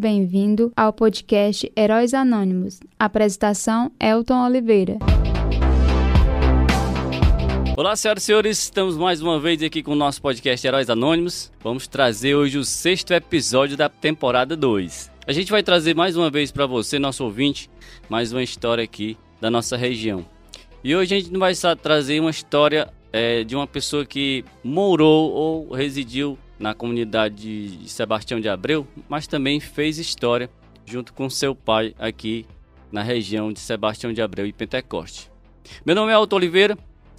Bem-vindo ao podcast Heróis Anônimos. Apresentação: Elton Oliveira. Olá, senhoras e senhores, estamos mais uma vez aqui com o nosso podcast Heróis Anônimos. Vamos trazer hoje o sexto episódio da temporada 2. A gente vai trazer mais uma vez para você, nosso ouvinte, mais uma história aqui da nossa região. E hoje a gente vai trazer uma história é, de uma pessoa que morou ou residiu na comunidade de Sebastião de Abreu, mas também fez história junto com seu pai aqui na região de Sebastião de Abreu e Pentecoste. Meu nome é Alto Oliveira,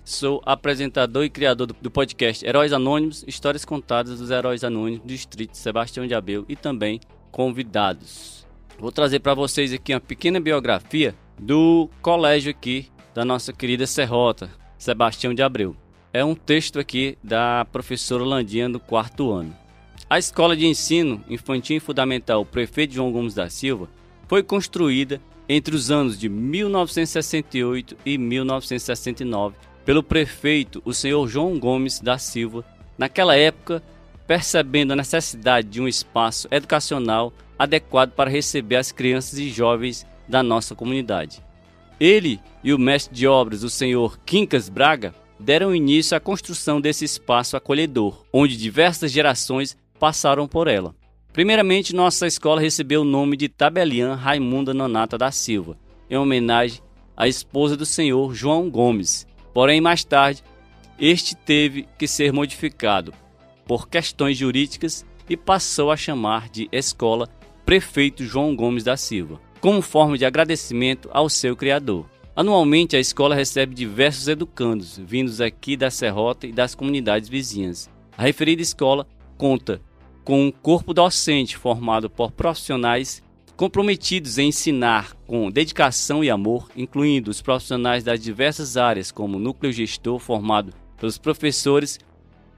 Sou apresentador e criador do podcast Heróis Anônimos, histórias contadas dos heróis anônimos do distrito de Sebastião de Abel e também convidados. Vou trazer para vocês aqui uma pequena biografia do colégio aqui da nossa querida Serrota, Sebastião de Abreu. É um texto aqui da professora Landinha do quarto ano. A Escola de Ensino Infantil e Fundamental Prefeito João Gomes da Silva foi construída entre os anos de 1968 e 1969 pelo prefeito, o senhor João Gomes da Silva, naquela época, percebendo a necessidade de um espaço educacional adequado para receber as crianças e jovens da nossa comunidade. Ele e o mestre de obras, o senhor Quincas Braga, deram início à construção desse espaço acolhedor, onde diversas gerações passaram por ela. Primeiramente, nossa escola recebeu o nome de Tabeliã Raimunda Nonata da Silva, em homenagem à esposa do senhor João Gomes, Porém, mais tarde, este teve que ser modificado por questões jurídicas e passou a chamar de Escola Prefeito João Gomes da Silva, como forma de agradecimento ao seu criador. Anualmente, a escola recebe diversos educandos vindos aqui da Serrota e das comunidades vizinhas. A referida escola conta com um corpo docente formado por profissionais comprometidos em ensinar com dedicação e amor, incluindo os profissionais das diversas áreas, como o núcleo gestor formado pelos professores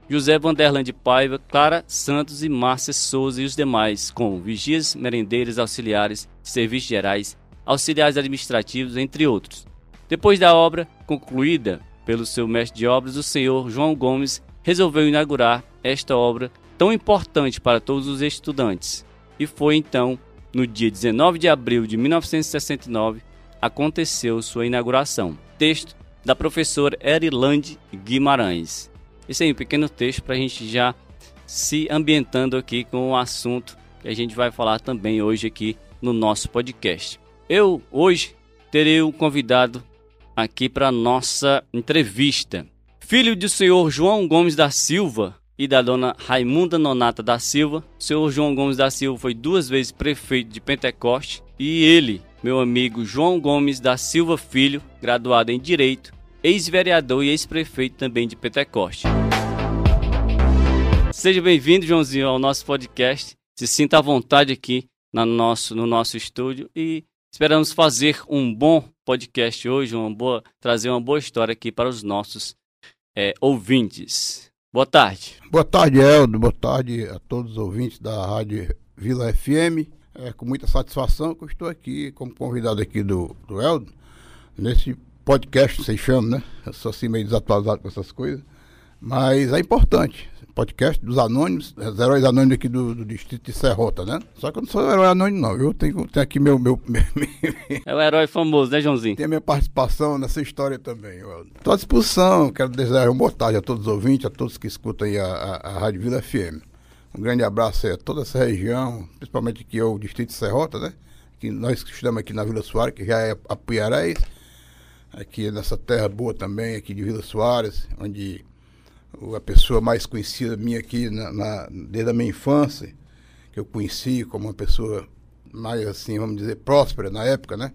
José Vanderland Paiva, Clara Santos e Márcia Souza e os demais, com vigias, merendeiros, auxiliares, serviços gerais, auxiliares administrativos, entre outros. Depois da obra concluída pelo seu mestre de obras, o senhor João Gomes resolveu inaugurar esta obra tão importante para todos os estudantes. E foi então no dia 19 de abril de 1969, aconteceu sua inauguração. Texto da professora Erilande Guimarães. Esse aí é um pequeno texto para a gente já se ambientando aqui com o assunto que a gente vai falar também hoje aqui no nosso podcast. Eu hoje terei um convidado aqui para nossa entrevista. Filho do senhor João Gomes da Silva, e da dona Raimunda Nonata da Silva. O senhor João Gomes da Silva foi duas vezes prefeito de Pentecoste e ele, meu amigo João Gomes da Silva Filho, graduado em Direito, ex-vereador e ex-prefeito também de Pentecoste. Seja bem-vindo, Joãozinho, ao nosso podcast. Se sinta à vontade aqui no nosso, no nosso estúdio e esperamos fazer um bom podcast hoje, uma boa, trazer uma boa história aqui para os nossos é, ouvintes. Boa tarde. Boa tarde, Eldo. Boa tarde a todos os ouvintes da Rádio Vila FM. É com muita satisfação que eu estou aqui como convidado aqui do, do Eldo, nesse podcast, vocês chamam, né? Eu sou assim meio desatualizado com essas coisas. Mas é importante podcast dos anônimos, os heróis anônimos aqui do, do, distrito de Serrota, né? Só que eu não sou herói anônimo, não. Eu tenho, tenho aqui meu, meu, meu, É o herói famoso, né, Joãozinho? Tem a minha participação nessa história também. Estou à disposição, quero desejar uma boa tarde a todos os ouvintes, a todos que escutam aí a, a, a Rádio Vila FM. Um grande abraço a toda essa região, principalmente aqui o distrito de Serrota, né? Que nós que estudamos aqui na Vila Soares, que já é a Puiarés, aqui nessa terra boa também, aqui de Vila Soares, onde a pessoa mais conhecida minha aqui na, na, desde a minha infância, que eu conheci como uma pessoa mais assim, vamos dizer, próspera na época, né?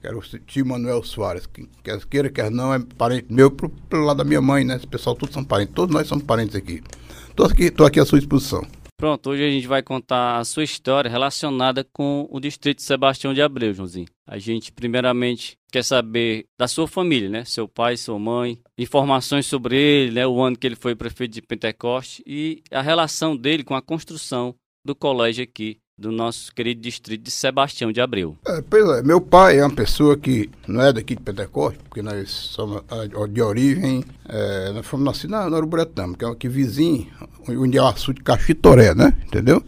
Que era o tio Manuel Soares, que quer queira, quer não, é parente meu pro, pelo lado da minha mãe, né? Esse pessoal todos são parentes, todos nós somos parentes aqui. Estou aqui, tô aqui à sua disposição. Pronto, hoje a gente vai contar a sua história relacionada com o distrito de Sebastião de Abreu, Joãozinho. A gente, primeiramente, quer saber da sua família, né? Seu pai, sua mãe, informações sobre ele, né? O ano que ele foi prefeito de Pentecoste e a relação dele com a construção do colégio aqui do nosso querido distrito de Sebastião de Abreu. É, pois é, meu pai é uma pessoa que não é daqui de Pentecoste, porque nós somos de origem, é, nós fomos nascidos na, na Uruburetama, que é aqui vizinho, onde é o açude de Caxitoré, né? Entendeu?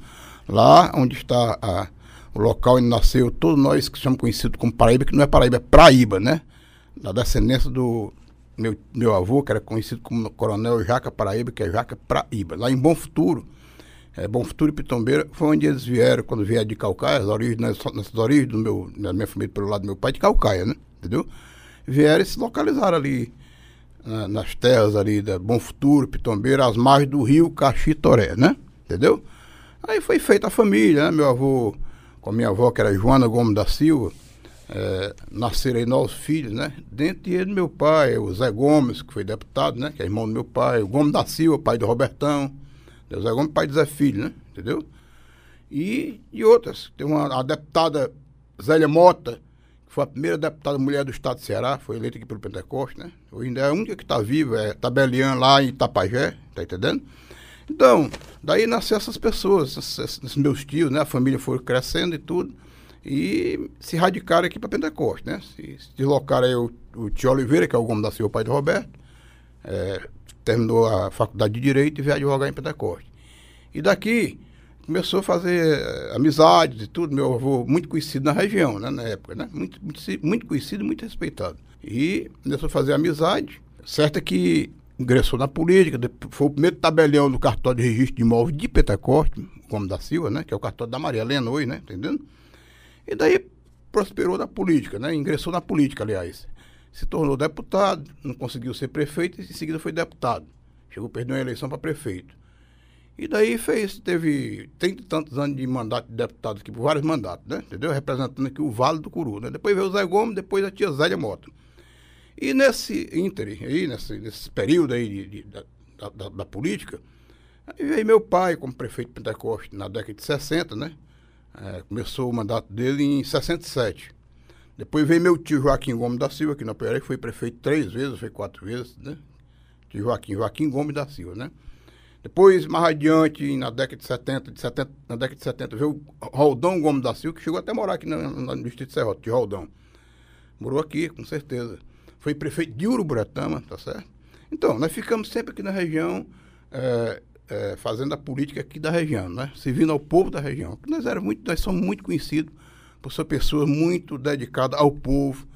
Lá onde está a, o local onde nasceu, todos nós que somos conhecidos como Paraíba, que não é Paraíba, é Praíba, né? Da descendência do meu, meu avô, que era conhecido como Coronel Jaca Paraíba, que é Jaca Praíba. Lá em Bom Futuro, é, Bom Futuro e Pitombeira, foi onde eles vieram, quando vieram de Calcaia, as origens, nessas, nessas origens do meu, da minha família pelo lado do meu pai, de Calcaia, né? Entendeu? Vieram e se localizaram ali, na, nas terras ali da Bom Futuro, Pitombeira, às margens do rio Caxitoré, né? Entendeu? Aí foi feita a família, né? Meu avô, com a minha avó, que era Joana Gomes da Silva, é, nasceram aí novos filhos, né? Dentre eles, meu pai, o Zé Gomes, que foi deputado, né? Que é irmão do meu pai, o Gomes da Silva, pai do Robertão, o Zé Gomes, pai do Zé Filho, né? Entendeu? E, e outras. Tem uma a deputada Zélia Mota, que foi a primeira deputada mulher do estado de Ceará, foi eleita aqui pelo Pentecoste, né? Hoje ainda é a única que está viva, é Tabelian lá em Itapajé, tá entendendo? Então, daí nasceram essas pessoas, esses, meus tios, né? A família foi crescendo e tudo. E se radicaram aqui para Pentecoste, né? Se, se deslocaram aí o, o tio Oliveira, que é o Gomes da Silva, pai do Roberto. É, terminou a faculdade de Direito e veio advogar em Pentecoste. E daqui começou a fazer eh, amizades e tudo. Meu avô, muito conhecido na região, né? Na época, né? Muito, muito, muito conhecido, muito respeitado. E começou a fazer amizade. Certo é que ingressou na política, foi o primeiro tabelião do cartório de registro de imóveis de Pentecoste, como da Silva, né? Que é o cartório da Maria Helena hoje, né? Entendendo? E daí prosperou na política, né? Ingressou na política, aliás. Se tornou deputado, não conseguiu ser prefeito e em seguida foi deputado. Chegou, a eleição para prefeito. E daí fez, teve trinta e tantos anos de mandato de deputado aqui, por vários mandatos, né? Entendeu? Representando aqui o Vale do Curu, né? Depois veio o Zé Gomes, depois a tia Zélia Mota. E nesse ínter, aí, nesse, nesse período aí de, de, da, da, da, política, aí veio meu pai como prefeito de Pentecoste na década de 60, né? É, começou o mandato dele em 67. Depois veio meu tio Joaquim Gomes da Silva, aqui na Pereira, que foi prefeito três vezes, foi quatro vezes, né? Tio Joaquim, Joaquim Gomes da Silva, né? Depois, mais adiante, na década de 70, de 70 na década de 70, veio Roldão Gomes da Silva, que chegou até a morar aqui no, Distrito de Serrota, tio Roldão. Morou aqui, com certeza. Foi prefeito de Uruburetama, tá certo? Então, nós ficamos sempre aqui na região, é, é, fazendo a política aqui da região, né? Servindo ao povo da região. Nós, era muito, nós somos muito conhecidos por ser pessoas muito dedicadas ao povo,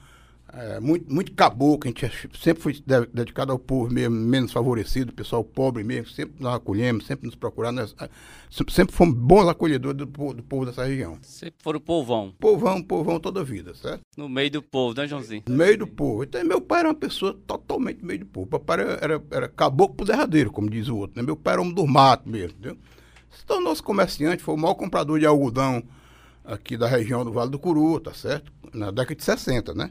é, muito, muito caboclo, a gente sempre foi dedicado ao povo mesmo, menos favorecido, pessoal pobre mesmo, sempre nós acolhemos, sempre nos procuramos, nós, sempre fomos bons acolhedores do, do, povo dessa região. Sempre foram povão. Povão, povão toda a vida, certo? No meio do povo, né, Joãozinho? No meio do povo. Então, meu pai era uma pessoa totalmente no meio do povo. Papai era, era, era caboclo pro derradeiro, como diz o outro. Né? Meu pai era homem do mato mesmo, entendeu? Se tornou-se comerciante, foi o maior comprador de algodão aqui da região do Vale do Curu, tá certo? Na década de 60, né?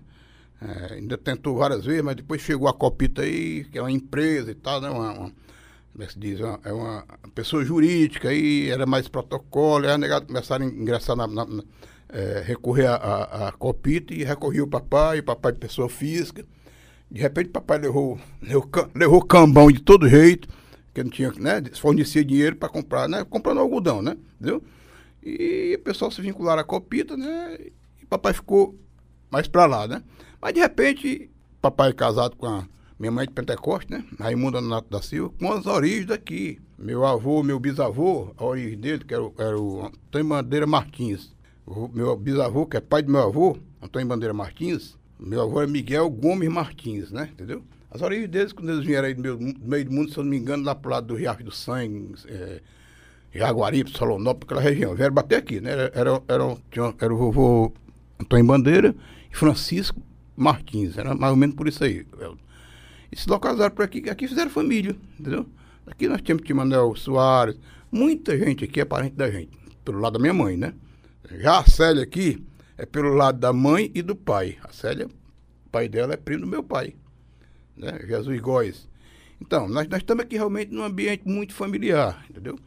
É, ainda tentou várias vezes, mas depois chegou a Copita aí, que é uma empresa e tal, né? Uma, uma como é se diz? Uma, é uma pessoa jurídica aí, era mais protocolo, aí a negada começaram a ingressar na. na, na é, recorrer a, a, a, Copita e recorreu o papai, o papai de pessoa física. De repente o papai levou, levou, levou cambão de todo jeito, que não tinha, né? Fornecia dinheiro para comprar, né? Comprando algodão, né? Entendeu? E o pessoal se vincularam à Copita, né? E papai ficou mais para lá, né? Mas de repente, papai casado com a minha mãe de Pentecoste, né? Raimunda Nato da Silva, com as origens daqui. Meu avô, meu bisavô, a origem dele, que era, era o Antônio Bandeira Martins. O meu bisavô, que é pai do meu avô, Antônio Bandeira Martins, meu avô é Miguel Gomes Martins, né? Entendeu? As origens deles, quando eles vieram aí do meio, do meio do mundo, se eu não me engano, lá pro lado do Riacho do Sangue, é, Jaguaribe, Solonópolis, aquela região. Vieram bater aqui, né? Era, era, era, tinha, era o vovô Antônio Bandeira e Francisco Martins, era mais ou menos por isso aí. E se localizaram por aqui, aqui fizeram família, entendeu? Aqui nós tínhamos Manuel Soares, muita gente aqui é parente da gente, pelo lado da minha mãe, né? Já a Célia aqui é pelo lado da mãe e do pai. A Célia, o pai dela é primo do meu pai, né? Jesus Góes. Então, nós, nós estamos aqui realmente num ambiente muito familiar, entendeu?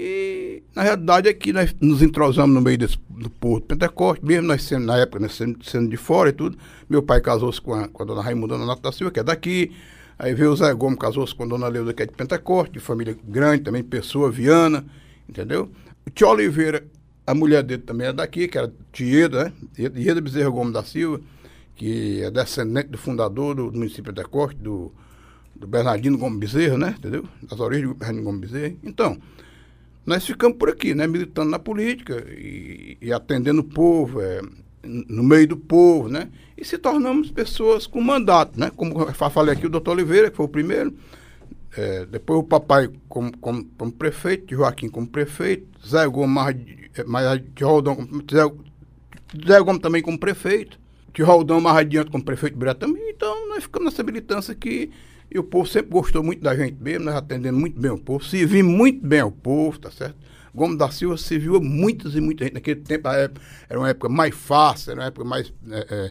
E, na realidade, aqui nós nos entrosamos no meio desse, do Porto Pentecoste, mesmo nós sendo, na época, nós sendo, sendo de fora e tudo. Meu pai casou-se com a, com a dona Raimunda Nato da Silva, que é daqui. Aí veio o Zé Gomes, casou-se com a dona Leuda, que é de Pentecoste, de família grande também, pessoa, Viana, entendeu? O tio Oliveira, a mulher dele também é daqui, que era Tieda, né? Tieda Bezerra Gomes da Silva, que é descendente do fundador do, do município de Pentecoste, do, do Bernardino Gomes Bezerra, né? Entendeu? Das origens do Bernardino Gomes Bezerra. Então, nós ficamos por aqui, né? Militando na política e, e atendendo o povo, é, no meio do povo, né? E se tornamos pessoas com mandato, né? Como eu falei aqui, o doutor Oliveira, que foi o primeiro, é, depois o papai como, como, como, prefeito, Joaquim como prefeito, Zé Gomes mais, de Roldão, Zé, Gomes também como prefeito, de Roldão mais adiante como prefeito de também. Então nós ficamos nessa militância aqui e o povo sempre gostou muito da gente mesmo, nós atendendo muito bem o povo, servimos muito bem ao povo, tá certo? Gomes da Silva serviu a muitas e muita gente. Naquele tempo era uma época mais fácil, era uma época mais. É, é,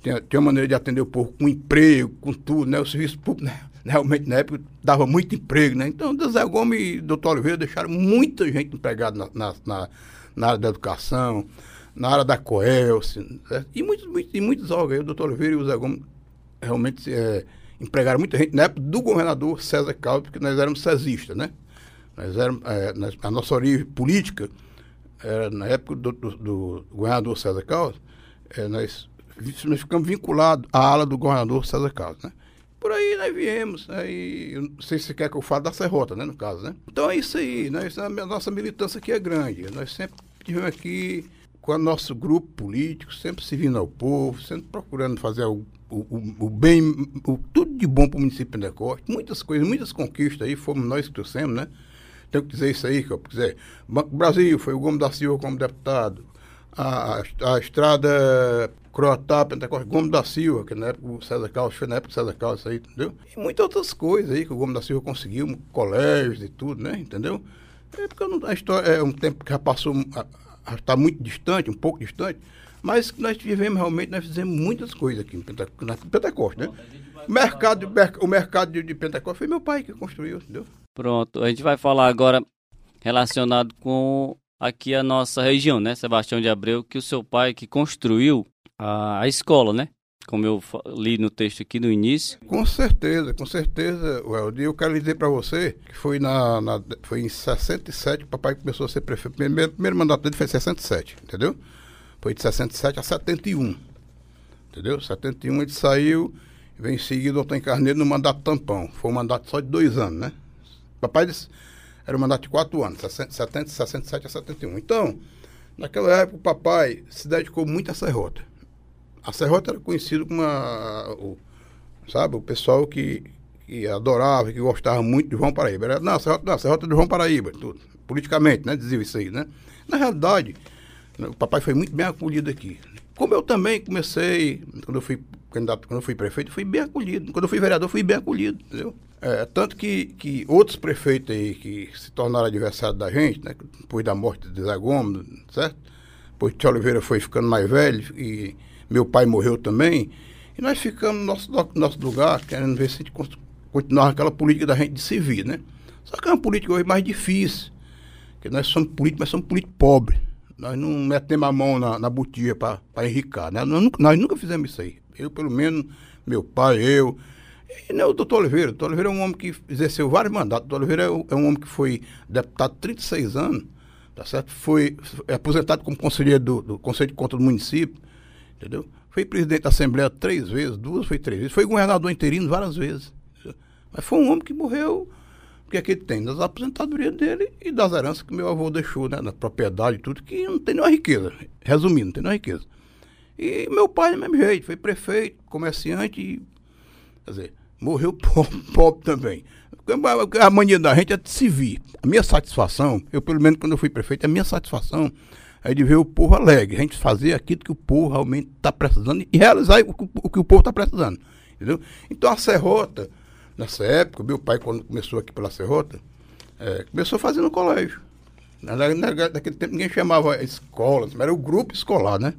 tinha, tinha uma maneira de atender o povo com emprego, com tudo, né? O serviço público, né? realmente na época dava muito emprego, né? Então, Zé Gomes e doutor Oliveira deixaram muita gente empregada na, na, na, na área da educação, na área da Coelce, né? e muitos, muitos, e muitos órgãos. O doutor Oliveira e o Zé Gomes realmente é, empregaram muita gente na época do governador César Calvo, porque nós éramos cesistas, né? Nós éramos, é, nós, a nossa origem política era na época do, do, do governador César Calvo, é, nós, nós ficamos vinculados à ala do governador César Calvo, né? Por aí nós viemos, aí, eu não sei se quer que eu fale da Serrota, né, no caso, né? Então é isso aí, nós, a nossa militância aqui é grande, nós sempre estivemos aqui com o nosso grupo político, sempre servindo ao povo, sempre procurando fazer o, o, o bem, o, tudo de bom para o município de Pentecoste. Muitas coisas, muitas conquistas aí, fomos nós que trouxemos, né? Tenho que dizer isso aí, que eu quiser. Banco Brasil, foi o Gomes da Silva como deputado. A, a, a estrada Croatá, Pentecoste, Gomes da Silva, que na época o César Carlos, foi na época do César Carlos aí, entendeu? E muitas outras coisas aí que o Gomes da Silva conseguiu, colégios e tudo, né? Entendeu? É porque não, a história é um tempo que já passou, está muito distante, um pouco distante, mas nós vivemos realmente, nós fizemos muitas coisas aqui em Pentecoste, né? O mercado, o mercado de, de Pentecoste foi meu pai que construiu, entendeu? Pronto, a gente vai falar agora relacionado com aqui a nossa região, né, Sebastião de Abreu, que o seu pai que construiu a, a escola, né? Como eu li no texto aqui no início. Com certeza, com certeza, Weldy. Eu quero dizer para você que foi, na, na, foi em 67 que o papai começou a ser prefeito. Primeiro, primeiro mandato dele foi em 67, entendeu? Foi de 67 a 71. Entendeu? 71 ele saiu, vem em seguida o doutor Carneiro no mandato tampão. Foi um mandato só de dois anos, né? Papai disse, era um mandato de quatro anos, 70, 67 a 71. Então, naquela época o papai se dedicou muito a serrota a Serrota era conhecido como a, o, sabe, o pessoal que, que adorava, que gostava muito de João Paraíba. Era, não, a Serrota, não, a Serrota de João Paraíba, tudo. Politicamente, né? Dizia isso aí, né? Na realidade, o papai foi muito bem acolhido aqui. Como eu também comecei, quando eu fui candidato, quando eu fui prefeito, fui bem acolhido. Quando eu fui vereador, fui bem acolhido, entendeu? É, tanto que, que outros prefeitos aí que se tornaram adversários da gente, né? Depois da morte de Zé Gomes, certo? Depois Tio Oliveira foi ficando mais velho e meu pai morreu também, e nós ficamos no nosso, nosso lugar, querendo ver se a gente continuava aquela política da gente de servir, né? Só que é uma política hoje mais difícil, porque nós somos políticos, mas somos políticos pobres. Nós não metemos a mão na, na botia para enricar, né? Nós, nós, nunca fizemos isso aí. Eu, pelo menos, meu pai, eu. E né, o doutor Oliveira. O doutor Oliveira é um homem que exerceu vários mandatos. O doutor Oliveira é, é um homem que foi deputado 36 anos, tá certo? Foi é aposentado como conselheiro do, do Conselho de Contas do município entendeu? Foi presidente da Assembleia três vezes, duas foi três vezes, foi governador interino várias vezes. Mas foi um homem que morreu, porque aqui tem das aposentadorias dele e das heranças que meu avô deixou, né? Da propriedade e tudo, que não tem nenhuma riqueza. Resumindo, não tem nenhuma riqueza. E meu pai, do mesmo jeito, foi prefeito, comerciante e, quer dizer, morreu pobre, também. A mania da gente é de se vir. A minha satisfação, eu pelo menos quando eu fui prefeito, a minha satisfação é de ver o povo alegre, a gente fazer aquilo que o povo realmente está precisando e realizar o, o, que o povo está precisando. Entendeu? Então a Serrota, nessa época, meu pai, quando começou aqui pela Serrota, é, começou fazendo colégio. Naquele tempo ninguém chamava escola, era o grupo escolar, né?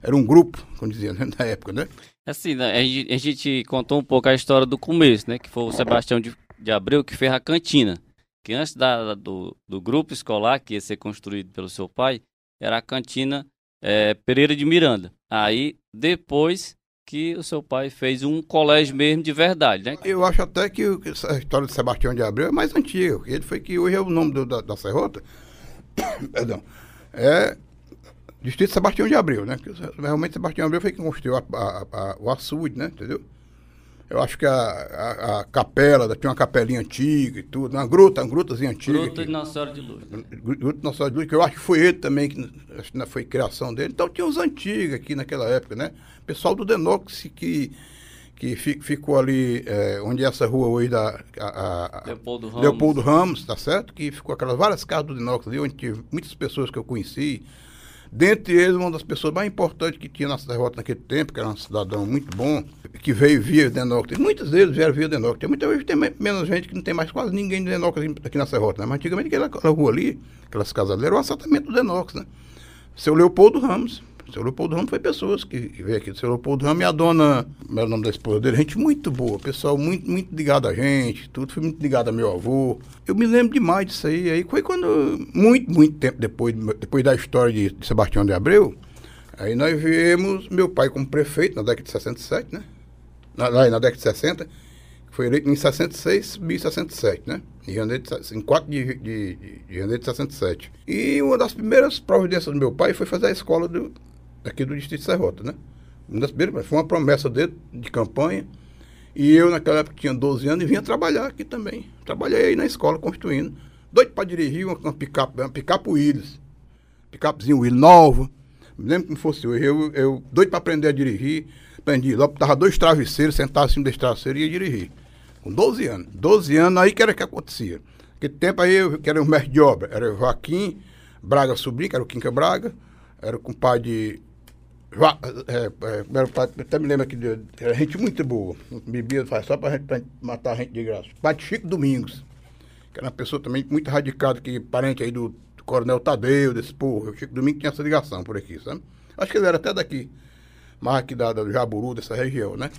Era um grupo, como dizia, né? na época, né? Assim, né? a gente, a gente contou um pouco a história do começo, né? Que foi o Sebastião de, de Abreu que fez a cantina. Que antes da, do, do grupo escolar que ia ser construído pelo seu pai, era a cantina é, Pereira de Miranda. Aí, depois que o seu pai fez um colégio mesmo de verdade, né? Eu acho até que a história de Sebastião de Abreu é mais antiga. Ele foi que hoje é o nome do, da, da Serrota. Perdão. É Distrito Sebastião de Abreu, né? Realmente Sebastião de Abreu foi quem construiu a, a, a, o açude, né? Entendeu? Eu acho que a, a, a capela, tinha uma capelinha antiga e tudo, uma gruta, uma grutazinha antiga. Gruta de Nossa Senhora de Luz. Gruta de Nossa Senhora de Luz, que eu acho que foi ele também, que acho que não foi criação dele. Então tinha os antigos aqui naquela época, né? Pessoal do Denox que, que fi- ficou ali, eh, onde é essa rua hoje da. a- a- Leopoldo Ramos. Leopoldo Ramos, tá certo? Que ficou aquelas várias casas do Denox ali, onde tive muitas pessoas que eu conheci. Dentre eles, uma das pessoas mais importantes que tinha na Serrota naquele tempo, que era um cidadão muito bom, que veio via Denópolis. Muitos deles vieram via Denópolis. Tem muita vez tem me- menos gente que não tem mais quase ninguém de Denópolis aqui na Serrota, né? Mas antigamente aquela, rua ali, aquelas casas ali, era o assentamento do Denópolis, né? Seu Leopoldo Ramos. Seu Leopoldo Ramos foi pessoas que, que veio aqui. Seu Leopoldo Ramos e a dona, como era o nome da esposa dele, gente muito boa, pessoal muito, muito ligado a gente, tudo foi muito ligado a meu avô. Eu me lembro demais disso aí. Aí foi quando, muito, muito tempo depois, depois da história de, de Sebastião de Abreu, aí nós viemos meu pai como prefeito na década de 67, né? Na, lá na década de 60, que foi eleito em 66, subi em 67, né? Em, janeiro de, em 4 de, de, de, de janeiro de 67. E uma das primeiras providências do meu pai foi fazer a escola do, aqui do Distrito de Serrota, né? Uma das primeiras, foi uma promessa dele de campanha. E eu, naquela época, tinha 12 anos e vinha trabalhar aqui também. Trabalhei aí na escola, construindo. Doido para dirigir uma, uma picape, uma picape Willis. Picapezinho Willis nova. Me lembro como fosse hoje. Eu, eu doido para aprender a dirigir. Aprendi. Logo, tava dois travesseiros, sentado acima desse travesseiro e ia dirigir. Com 12 anos. 12 anos, aí que era que acontecia. Naquele tempo aí, eu, que era o mestre de obra. Era o Joaquim Braga Sobrinho, que era o Quinca Braga. Era o compadre é, é, até me lembro aqui, de, era gente muito boa. Bebia só pra gente, pra matar a gente de graça. Pai de Chico Domingos, que era uma pessoa também muito radicada, que parente aí do, Coronel Tadeu, desse povo. O Chico Domingos tinha essa ligação por aqui, sabe? Acho que ele era até daqui, mais aqui da, da- Jaburu, dessa região, né?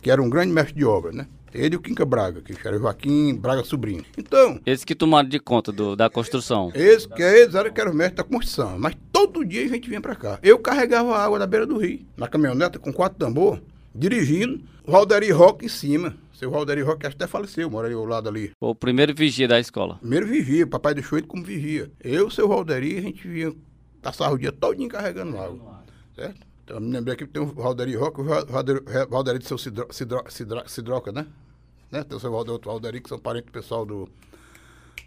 Que era um grande mestre de obra, né? Ele e o Quinca Braga, que era Joaquim Braga Sobrinho. Então, Eles que tomaram de conta do, da construção. eles, que eles eram que eram mestres da construção, mas todo dia a gente vinha pra cá. Eu carregava a água da beira do rio, na caminhoneta com quatro tambor, dirigindo, o Valderi Rock em cima. Seu Valderi Rock acho que até faleceu, mora aí ao lado ali. Foi o primeiro vigia da escola. Primeiro vigia, papai deixou ele como vigia. Eu, o seu Valderi, a gente vinha, passava o dia todinho carregando água, certo? Eu me lembrei aqui que tem o Valderi Rock e o Valderi, Valderi de seu Cidro, Cidro, Cidro, Cidroca, né? né? Tem o seu Valder- outro Valderi, que são parentes pessoal do,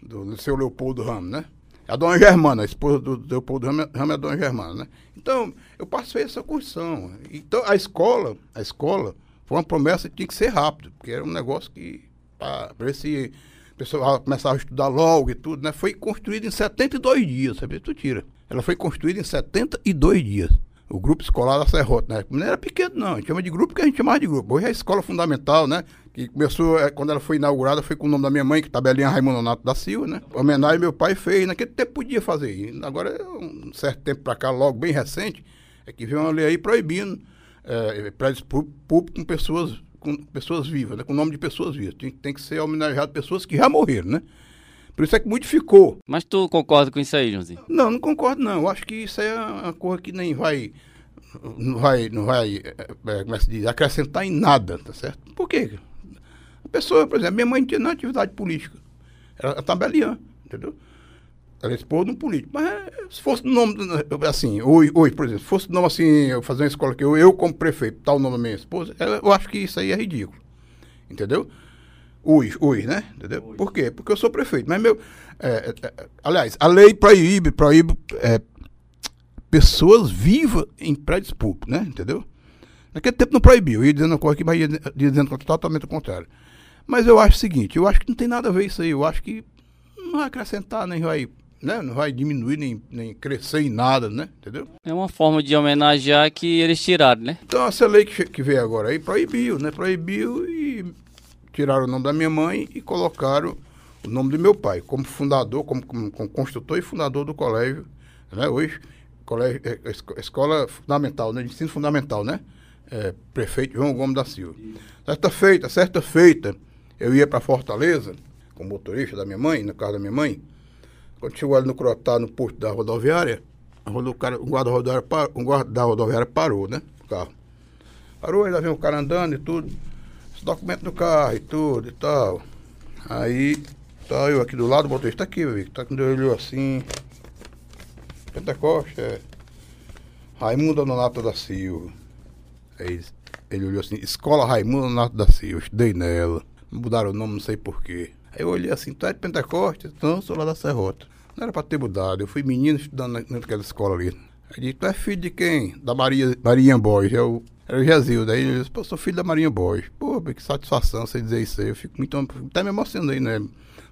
do, do seu Leopoldo Ramos, né? A dona Germana, a esposa do Leopoldo Ramos, Ramos é a dona Germana, né? Então, eu passei essa construção. Então, a escola, a escola, foi uma promessa que tinha que ser rápido, porque era um negócio que, para ver se o pessoal começava a estudar logo e tudo, né? Foi construída em 72 dias, sabe? Tu tira. Ela foi construída em 72 dias. O grupo escolar da Serrota, né? Não era pequeno, não. A gente chama de grupo porque a gente chamava de grupo. Hoje é a escola fundamental, né? Que começou, é, quando ela foi inaugurada, foi com o nome da minha mãe, que tabelinha Raimundo Nonato da Silva, né? Homenagem meu pai fez. Naquele tempo podia fazer. Agora, um certo tempo pra cá, logo bem recente, é que veio uma lei aí proibindo é, prédios pú- públicos com pessoas, com pessoas vivas, né? Com nome de pessoas vivas. Tem, tem que ser homenageado pessoas que já morreram, né? Por isso é que modificou. Mas tu concorda com isso aí, Joãozinho? Não, não concordo não. Eu acho que isso aí é uma coisa que nem vai não vai, não vai é, é, como é que se diz, acrescentar em nada, tá certo? Por quê? A pessoa, por exemplo, minha mãe não tinha nenhuma atividade política. Era tabeliã, entendeu? Ela é esposa de um político. Mas é, se fosse no nome, do- assim, hoje, hoje, por exemplo, se fosse o nome assim, eu fazer uma escola que eu, eu como prefeito, tal nome da minha esposa, ela- eu acho que isso aí é ridículo. Entendeu? Hoje, hoje, né? Entendeu? Por quê? Porque eu sou prefeito. Mas meu. é, é, é, aliás, a lei proíbe, proíbe é, pessoas vivas em prédios públicos, né? Entendeu? Naquele tempo não proibiu. Eu ia dizendo uma coisa aqui, mas ia dizendo totalmente o contrário. Mas eu acho o seguinte, eu acho que não tem nada a ver isso aí. Eu acho que não vai acrescentar, nem vai, né? Não vai diminuir, nem, nem crescer em nada, né? Entendeu? É uma forma de homenagear que eles tiraram, né? Então essa lei que, que veio agora aí proibiu, né? Proibiu e tiraram o nome da minha mãe e colocaram o nome do meu pai, como fundador, como, como, construtor e fundador do colégio, né? Hoje, colégio, é, é, esco- escola fundamental, né? De ensino fundamental, né? É, prefeito João Gomes da Silva. Certa feita, certa feita, eu ia para Fortaleza, com o motorista da minha mãe, no carro da minha mãe. Quando chegou ali no Crotá, no posto da rodoviária, o, cara, guarda guarda da rodoviária parou, né? O carro. Parou, ainda vem o cara andando e tudo. Os documentos do carro e tudo e tal. Aí, tá eu aqui do lado, o motorista aqui, meu amigo. Tá quando ele olhou assim. Pentecoste, é. Raimundo Nonato da Silva. Aí, ele olhou assim, Escola Raimundo Nato da Silva, estudei nela. Mudaram o nome, não sei porquê. Aí eu olhei assim, tu é de Pentecostes? Não, sou lá da Serrota. Não era pra ter mudado, eu fui menino estudando naquela escola ali. Aí disse, tu é filho de quem? Da Maria, Maria Boys. Eu, era o Gesilda. Aí ele disse, pô, sou filho da Marinha Boys. Pô, que satisfação você dizer isso aí. Eu fico muito, até me emocionei, né?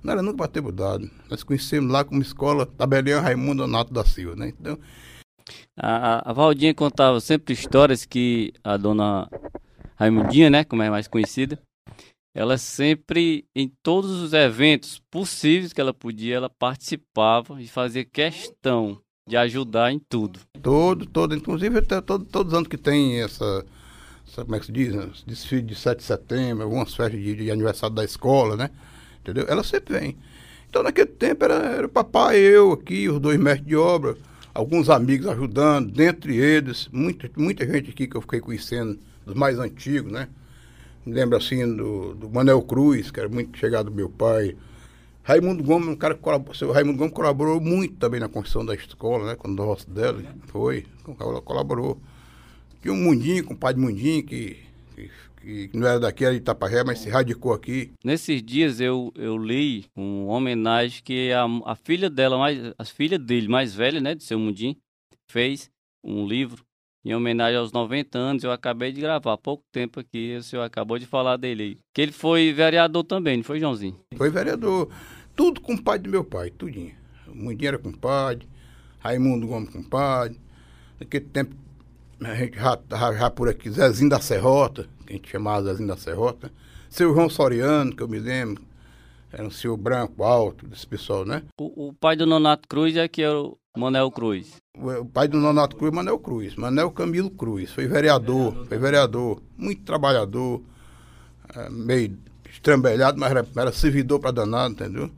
Não era nunca pra ter mudado. Nós conhecemos lá como escola Tabelinha Raimundo Nato da Silva, né? Então, a, a Valdinha contava sempre histórias que a dona Raimundinha, né, como é mais conhecida, ela sempre, em todos os eventos possíveis que ela podia, ela participava e fazia questão de ajudar em tudo. Todo, todo, inclusive até todo, todos os anos que tem essa, essa como é que se diz, desfile de 7 de setembro, algumas festas de, de, aniversário da escola, né, entendeu? Ela sempre vem. Então naquele tempo era, era o papai, eu aqui, os dois mestres de obra, alguns amigos ajudando, dentre eles, muita, muita gente aqui que eu fiquei conhecendo, dos mais antigos, né? Me lembro assim do, do Manel Cruz, que era muito chegado do meu pai. Raimundo Gomes, um cara que colaborou, o Raimundo Gomes colaborou muito também na construção da escola, né? Quando o rosto dela foi, colaborou. Tinha um Mundinho, com o de Mundinho, que, que que não era daqui, era de Itapajé, mas se radicou aqui. Nesses dias eu, eu li uma homenagem que a, a filha dela, mais, a filha dele, mais velha, né, de seu Mundim, fez um livro em homenagem aos 90 anos. Eu acabei de gravar há pouco tempo aqui, o senhor acabou de falar dele aí. Que ele foi vereador também, não foi, Joãozinho? Foi vereador. Tudo com o pai do meu pai, tudinho. O Mundim era compadre, Raimundo Gomes compadre. Naquele tempo, a gente já, já, já por aqui, Zezinho da Serrota, que a gente chamava Zezinho da Serrota. Seu João Soriano, que eu me lembro, era um senhor branco, alto, desse pessoal, né? O, o pai do Nonato Cruz é que era o Manel Cruz. O, o pai do Nonato Cruz, Manel Cruz. Manel Camilo Cruz. Foi vereador, vereador. foi vereador, muito trabalhador, é, meio estrambelhado, mas era, era servidor para danado, entendeu?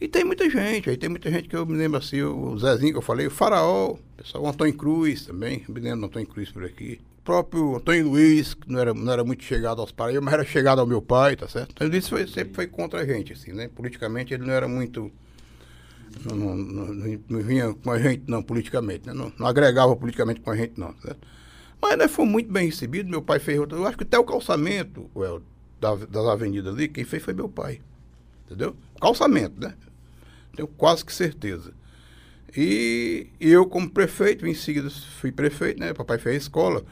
E tem muita gente, aí tem muita gente que eu me lembro assim, o Zezinho que eu falei, o Faraó, pessoal, o Antônio Cruz também, me lembro do Antônio Cruz por aqui próprio Antônio Luiz, que não era, não era muito chegado aos Paraíba, mas era chegado ao meu pai, tá certo? Antônio Luiz foi, sempre foi contra a gente, assim, né? Politicamente ele não era muito. Não, não, não, não vinha com a gente, não, politicamente, né? Não, agregava politicamente com a gente, não, tá certo? Mas né, foi muito bem recebido, meu pai fez. Eu acho que até o calçamento, well, da, das avenidas ali, quem fez foi meu pai. Entendeu? Calçamento, né? Tenho quase que certeza. E, e eu, como prefeito, em seguida fui prefeito, né? Papai fez a escola.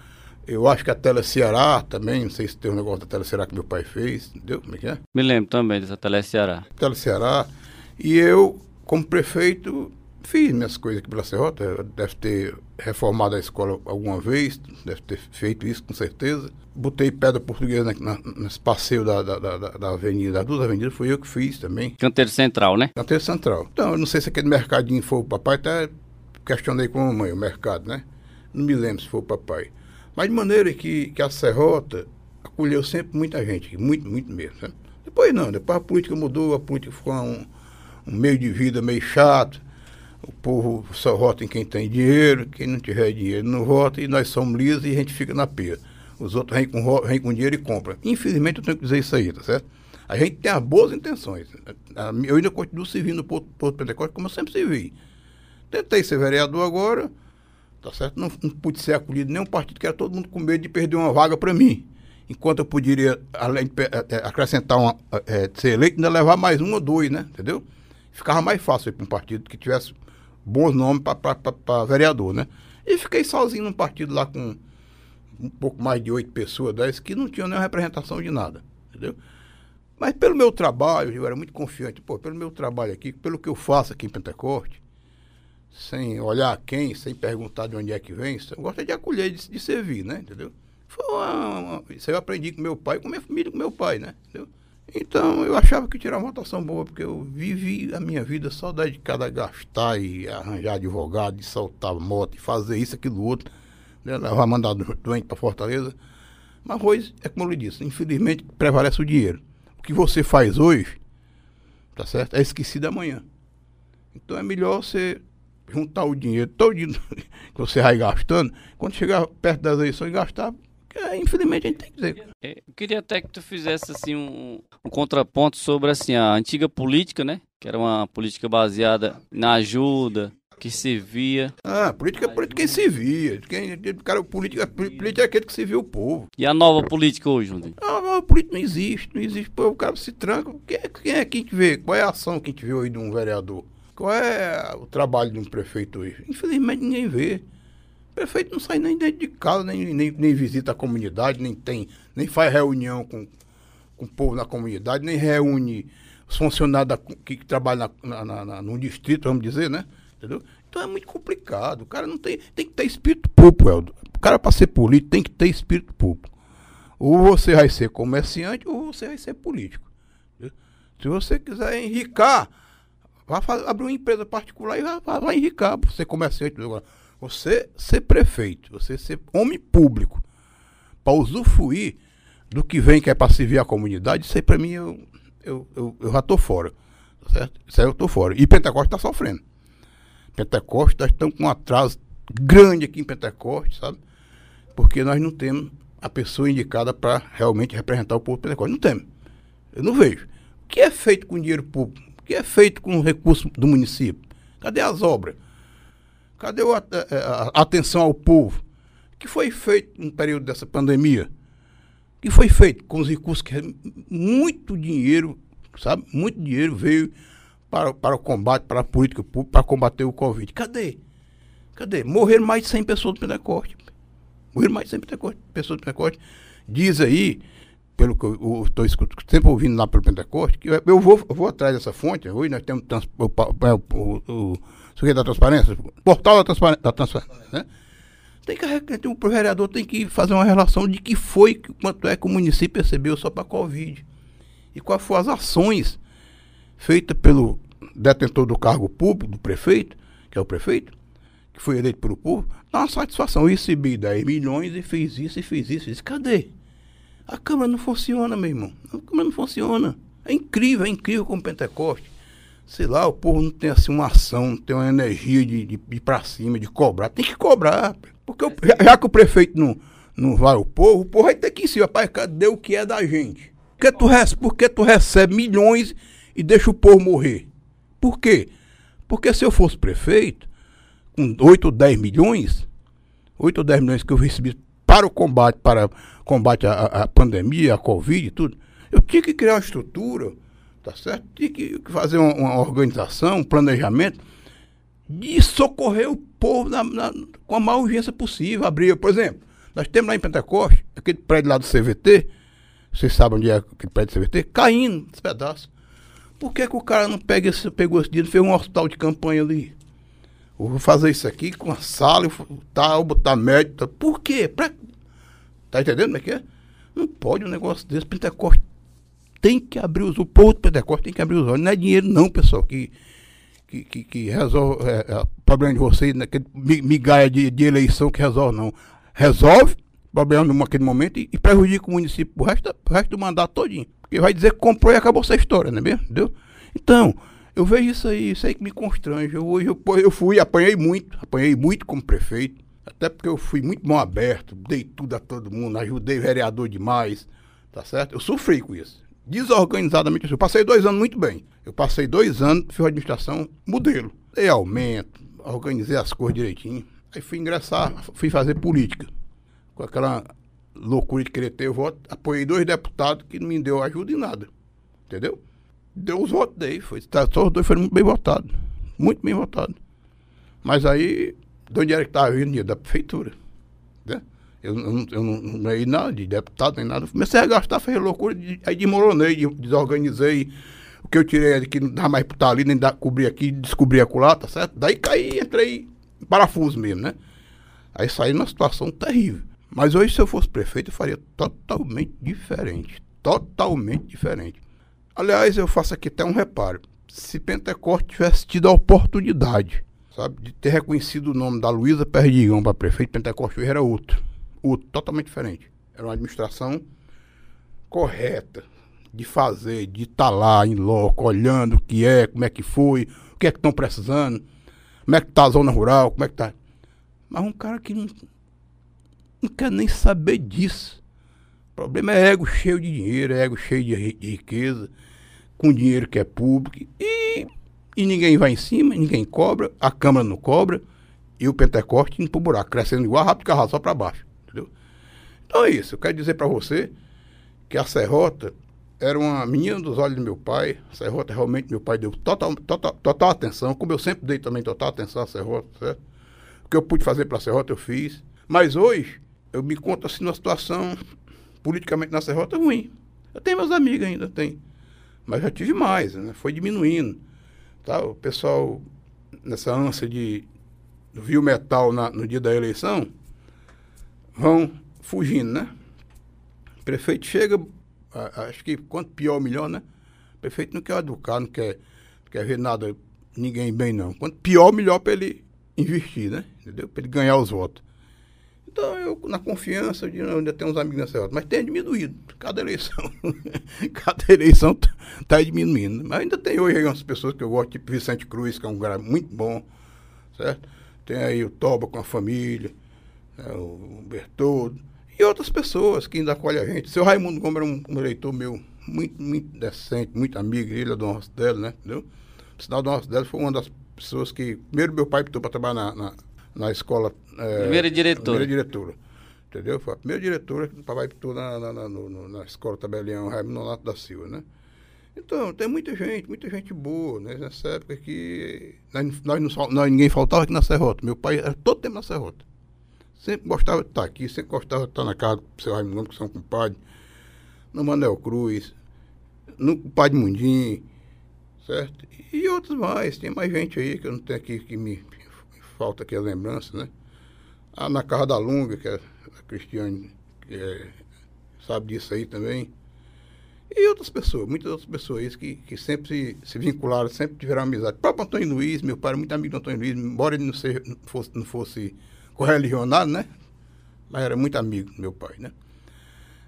Eu acho que a Tele Ceará também, não sei se tem um negócio da Tele Ceará que meu pai fez, entendeu? Como é que é? Me lembro também dessa Tele Ceará. Tele Ceará. E eu, como prefeito, fiz minhas coisas aqui pela Serrota. Deve ter reformado a escola alguma vez, deve ter feito isso com certeza. Botei pedra portuguesa na, na, nesse passeio da, da, da, da avenida, das duas avenidas, foi eu que fiz também. Canteiro Central, né? Canteiro Central. Então, eu não sei se aquele mercadinho foi o papai, até questionei com a mamãe o mercado, né? Não me lembro se foi o papai. Mas de maneira que, que a Serrota acolheu sempre muita gente, muito, muito mesmo. Sabe? Depois não, depois a política mudou, a política ficou um, um meio de vida meio chato. O povo só vota em quem tem dinheiro, quem não tiver dinheiro não vota, e nós somos lisos e a gente fica na pia. Os outros vêm com, vêm com dinheiro e compram. Infelizmente eu tenho que dizer isso aí, tá certo? A gente tem as boas intenções. Eu ainda continuo servindo no Porto, Porto Pentecostes como eu sempre servi. Tentei ser vereador agora, Tá certo? Não, não pude ser acolhido nenhum partido, que era todo mundo com medo de perder uma vaga para mim. Enquanto eu poderia, além de é, é, acrescentar uma, é, ser eleito, ainda levar mais um ou dois, né? Entendeu? Ficava mais fácil para um partido que tivesse bons nomes para vereador, né? E fiquei sozinho num partido lá com um pouco mais de oito pessoas, dez, que não tinham nenhuma representação de nada, entendeu? Mas pelo meu trabalho, eu era muito confiante, pô, pelo meu trabalho aqui, pelo que eu faço aqui em Pentecoste, sem olhar quem, sem perguntar de onde é que vem, você gosta de acolher, de, de servir, né? Entendeu? Foi uma, uma, isso eu aprendi com meu pai, com minha família, com meu pai, né? Entendeu? Então eu achava que tirar uma votação boa, porque eu vivi a minha vida só dedicada a gastar e arranjar advogado, e soltar moto, e fazer isso, aquilo, outro, né? levar mandado doente para Fortaleza. Mas hoje, é como eu lhe disse, infelizmente prevalece o dinheiro. O que você faz hoje, tá certo? É esquecido amanhã. Então é melhor você juntar o dinheiro todo que você vai gastando, quando chegar perto das eleições, gastar, é, infelizmente a gente tem que dizer. É, eu queria até que tu fizesse assim um, um, contraponto sobre assim, a antiga política, né? Que era uma política baseada na ajuda, que se via. Ah, política é política quem se via. Quem, cara, política, política é aquele que se viu o povo. E a nova política hoje, Jundinho? A nova política não existe, não existe. Pô, o cara se tranca. Quem é, quem é que a gente vê? Qual é a ação que a gente vê aí de um vereador? Qual é o trabalho de um prefeito hoje? Infelizmente ninguém vê. O prefeito não sai nem dentro de casa, nem, nem, nem visita a comunidade, nem tem, nem faz reunião com, com o povo na comunidade, nem reúne os funcionários que, que trabalham na, na, na, no distrito, vamos dizer, né? Entendeu? Então é muito complicado. O cara não tem. Tem que ter espírito público, Eldo. O cara, para ser político, tem que ter espírito público. Ou você vai ser comerciante, ou você vai ser político. Se você quiser enricar, fazer, abrir uma empresa particular e vai, vai enricar, para ser comerciante. Você ser prefeito, você ser homem público, para usufruir do que vem, que é para servir a comunidade, isso aí para mim eu, eu, eu, eu já estou fora. Certo? Isso aí eu estou fora. E Pentecoste está sofrendo. Pentecoste, nós estamos com um atraso grande aqui em Pentecoste, sabe? Porque nós não temos a pessoa indicada para realmente representar o povo de Pentecoste. Não temos. Eu não vejo. O que é feito com dinheiro público? Que é feito com o recurso do município? Cadê as obras? Cadê a, a, a atenção ao povo? O que foi feito no período dessa pandemia? O que foi feito com os recursos que muito dinheiro, sabe? Muito dinheiro veio para, para o combate, para a política pública, para combater o Covid. Cadê? Cadê? Morreram mais de 100 pessoas do Pentecoste. Morreram mais de 100 pessoas do Pentecoste. Diz aí, pelo que eu estou sempre ouvindo lá pelo Pentecoste, que eu vou, eu vou atrás dessa fonte. Hoje nós temos trans, o, o, o, o da transparência, portal da transparência, da transparência né? Tem que, o vereador tem que fazer uma relação de que foi, quanto é que o município recebeu só para a Covid. E quais foram as ações feitas pelo detentor do cargo público, do prefeito, que é o prefeito, que foi eleito pelo povo, dá uma satisfação. Eu recebi 10 milhões e fez isso e fez isso. Disse, cadê? A Câmara não funciona, meu irmão. A Câmara não funciona. É incrível, é incrível como Pentecoste. Sei lá, o povo não tem assim uma ação, não tem uma energia de, de, de ir pra cima, de cobrar. Tem que cobrar. Porque o, já, já, que o prefeito não, não vai o povo, o povo vai ter que ir sim, rapaz, cadê o que é da gente? Porque tu, porque tu recebe milhões e deixa o povo morrer? Por quê? Porque se eu fosse prefeito, com 8 ou 10 milhões, 8 ou 10 milhões que eu recebi para o combate, para combate à, à pandemia, à Covid e tudo, eu tinha que criar uma estrutura, tá certo? Tinha que fazer uma, uma organização, um planejamento de socorrer o povo na, na, com a maior urgência possível. Abrir, por exemplo, nós temos lá em Pentecoste, aquele prédio lá do CVT, vocês sabem onde é aquele prédio do CVT, caindo, esse. Por que, que o cara não pega esse, pegou esse dinheiro e fez um hospital de campanha ali? Eu vou fazer isso aqui com a sala, tal, botar médico. Tal. Por quê? Pra... Tá entendendo como é que é? Não pode um negócio desse. Pentecoste tem que abrir os O povo do Pentecoste tem que abrir os olhos. Não é dinheiro, não, pessoal, que, que, que, que resolve é, é, problema de vocês, naquele migalha de, de eleição que resolve, não. Resolve o problema naquele momento e, e prejudica o município o resto, o resto do mandato todinho. Porque vai dizer que comprou e acabou essa história, não é mesmo? Entendeu? Então, eu vejo isso aí, isso aí que me constrange. Eu, hoje eu, eu fui, apanhei muito, apanhei muito como prefeito. Até porque eu fui muito bom aberto, dei tudo a todo mundo, ajudei vereador demais, tá certo? Eu sofri com isso. Desorganizadamente, eu passei dois anos muito bem. Eu passei dois anos, fiz administração modelo. Dei aumento, organizei as coisas direitinho. Aí fui ingressar, fui fazer política. Com aquela loucura de querer ter voto, apoiei dois deputados que não me deu ajuda em nada. Entendeu? Deu os votos daí, foi, tá, só os dois foram muito bem votados. Muito bem votados. Mas aí, de onde era que estava vindo? Da prefeitura. Né? Eu, eu, eu não, ganhei nada de deputado, nem nada. Comecei a gastar, fez loucura, aí desmoronei, desorganizei. O que eu tirei de que não dá mais para estar ali, nem dá, cobrir aqui, descobrir acolá, tá certo? Daí caí, entrei em parafuso mesmo, né? Aí saí numa situação terrível. Mas hoje, se eu fosse prefeito, eu faria totalmente diferente. Totalmente diferente. Aliás, eu faço aqui até um reparo. Se Pentecoste tivesse tido a oportunidade, sabe, de ter reconhecido o nome da Luísa Perdigão para prefeito, Pentecoste hoje era outro. Outro, totalmente diferente. Era uma administração correta de fazer, de estar tá lá em loco, olhando o que é, como é que foi, o que é que estão precisando, como é que está a zona rural, como é que está. Mas um cara que não, não quer nem saber disso. O problema é ego cheio de dinheiro, é ego cheio de riqueza, com dinheiro que é público. E e ninguém vai em cima, ninguém cobra, a Câmara não cobra, e o Pentecoste indo pro buraco, crescendo igual rápido carro só para baixo. Entendeu? Então é isso. Eu quero dizer para você que a Serrota era uma menina dos olhos do meu pai. A Serrota realmente meu pai deu total, total, total atenção, como eu sempre dei também total atenção à Serrota, certo? O que eu pude fazer para a Serrota eu fiz. Mas hoje eu me conto assim numa situação politicamente na Serrota ruim. Eu tenho meus amigos ainda, tem. Mas já tive mais, né? Foi diminuindo. Tá? O pessoal, nessa ânsia de viu metal na, no dia da eleição, vão fugindo, né? O prefeito chega, acho que quanto pior, melhor, né? O prefeito não quer educar, não quer, não quer ver nada, ninguém bem, não. Quanto pior, melhor para ele investir, né? Para ele ganhar os votos. Então, eu, na confiança, de, eu ainda tenho uns amigos nessa hora, mas tem diminuído. Cada eleição, cada eleição está tá diminuindo. Mas ainda tem hoje umas pessoas que eu gosto, tipo Vicente Cruz, que é um cara muito bom, certo? Tem aí o Toba com a família, né, o Bertoldo, e outras pessoas que ainda acolhem a gente. Seu Raimundo Gomes era um, um eleitor meu muito, muito decente, muito amigo, ele é do Rostelo, né? Entendeu? O sinal do Rostelo foi uma das pessoas que. Primeiro, meu pai pediu para trabalhar na, na, na escola. É, primeira diretora. Primeira diretora. Entendeu? Foi a primeira diretora que pediu na, na, na, no, na escola Tabelião Raimundo Nonato da Silva, né? Então, tem muita gente, muita gente boa, né? Nessa época que nós, nós, não, nós, ninguém faltava aqui na Serrota. Meu pai era todo tempo na Serrota. Sempre gostava de estar aqui, sempre gostava de estar na casa do seu Raimundo, que são compadre, no Manel Cruz, no Padre Mundim, certo? E outros mais, tem mais gente aí que eu não tenho aqui, que me falta aqui a lembrança, né? Ah, na Casa da Lunga, que a Cristiane, que é, sabe disso aí também. E outras pessoas, muitas outras pessoas que, que sempre se, se vincularam, sempre tiveram amizade. O próprio Antônio Luiz, meu pai muito amigo do Antônio Luiz, embora ele não, seja, não fosse, não fosse correligionário, né? Mas era muito amigo do meu pai, né?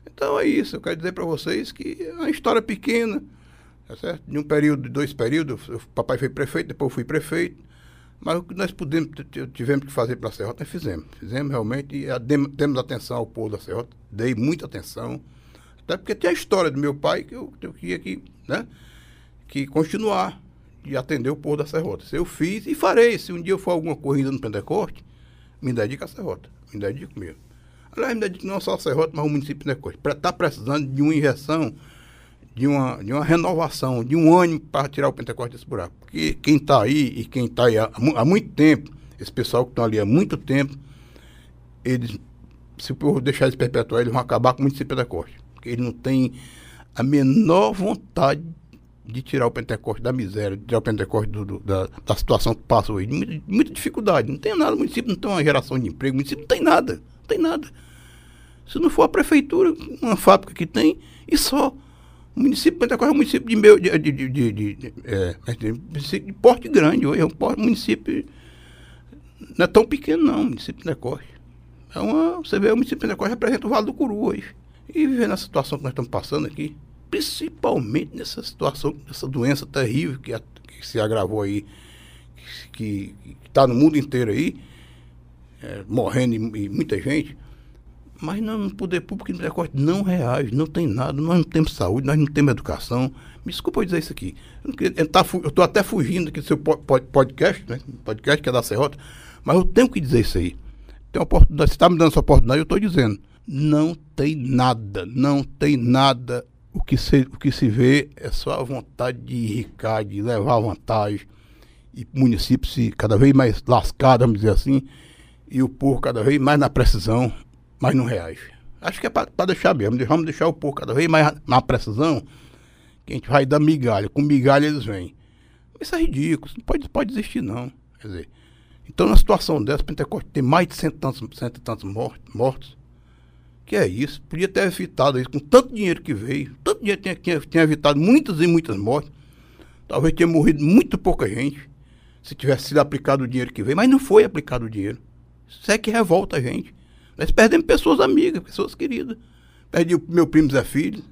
Então é isso, eu quero dizer para vocês que é uma história pequena, tá certo? De um período, de dois períodos, o papai foi prefeito, depois eu fui prefeito, mas o que nós pudemos, tivemos que fazer para a Serrota, nós fizemos. Fizemos realmente, e demos atenção ao povo da Serrota, dei muita atenção, até porque tem a história do meu pai que eu, eu queria que, né, que continuar de atender o povo da Serrota. Eu fiz e farei. Se um dia eu for alguma corrida no Pentecoste, me dedico à Serrota. Me dedico mesmo. Aliás, me dedico não só à Serrota, mas ao município de Pentecoste. Está precisando de uma injeção, de uma, de uma renovação, de um ânimo para tirar o Pentecoste desse buraco. Porque quem está aí e quem está aí há, há muito tempo, esse pessoal que estão ali há muito tempo, eles, se o povo deixar eles perpetuar, eles vão acabar com o município de Pentecoste porque ele não tem a menor vontade de tirar o Pentecoste da miséria, de tirar o Pentecoste do, do, da, da, situação que passa hoje. Muita, muita, dificuldade. Não tem nada. O município não tem uma geração de emprego. O município não tem nada. Não tem nada. Se não for a prefeitura, uma fábrica que tem, e só. O município de Pentecoste é um município de, meu, de, de, de, de, é, de porte grande. Hoje é um município. Não é tão pequeno, não, o município de Pentecoste. É uma, você vê, o município de Pentecoste representa o Vale do Curu hoje. E vivendo a situação que nós estamos passando aqui, principalmente nessa situação, nessa doença terrível que, a, que se agravou aí, que está no mundo inteiro aí, é, morrendo e, e, muita gente, mas não, no poder público e no não reage, não tem nada, nós não temos saúde, nós não temos educação. Me desculpa eu dizer isso aqui. Eu estou tá até fugindo aqui do seu podcast, né? podcast que é da Serrota, mas eu tenho que dizer isso aí. Tem oportunidade, você está me dando essa oportunidade, eu estou dizendo não tem nada, não tem nada. O que se, o que se vê é só a vontade de enricar, de levar vantagem. E o município se cada vez mais lascado, vamos dizer assim, e o povo cada vez mais na precisão, mas não reage. Acho que é para deixar mesmo, vamos deixar o povo cada vez mais na precisão, que a gente vai dar migalha. Com migalha eles vêm. Isso é ridículo, não pode, pode existir não. Quer dizer, então na situação dessa, Pentecoste tem mais de cento e tantos, cento e tantos mortos, mortos que é isso? Podia ter evitado isso com tanto dinheiro que veio. Tanto dinheiro tinha, tinha, tinha evitado muitas e muitas mortes. Talvez tenha morrido muito pouca gente se tivesse sido aplicado o dinheiro que veio. Mas não foi aplicado o dinheiro. Isso é que revolta a gente. Nós perdemos pessoas amigas, pessoas queridas. Perdi o meu primo Zé Filho,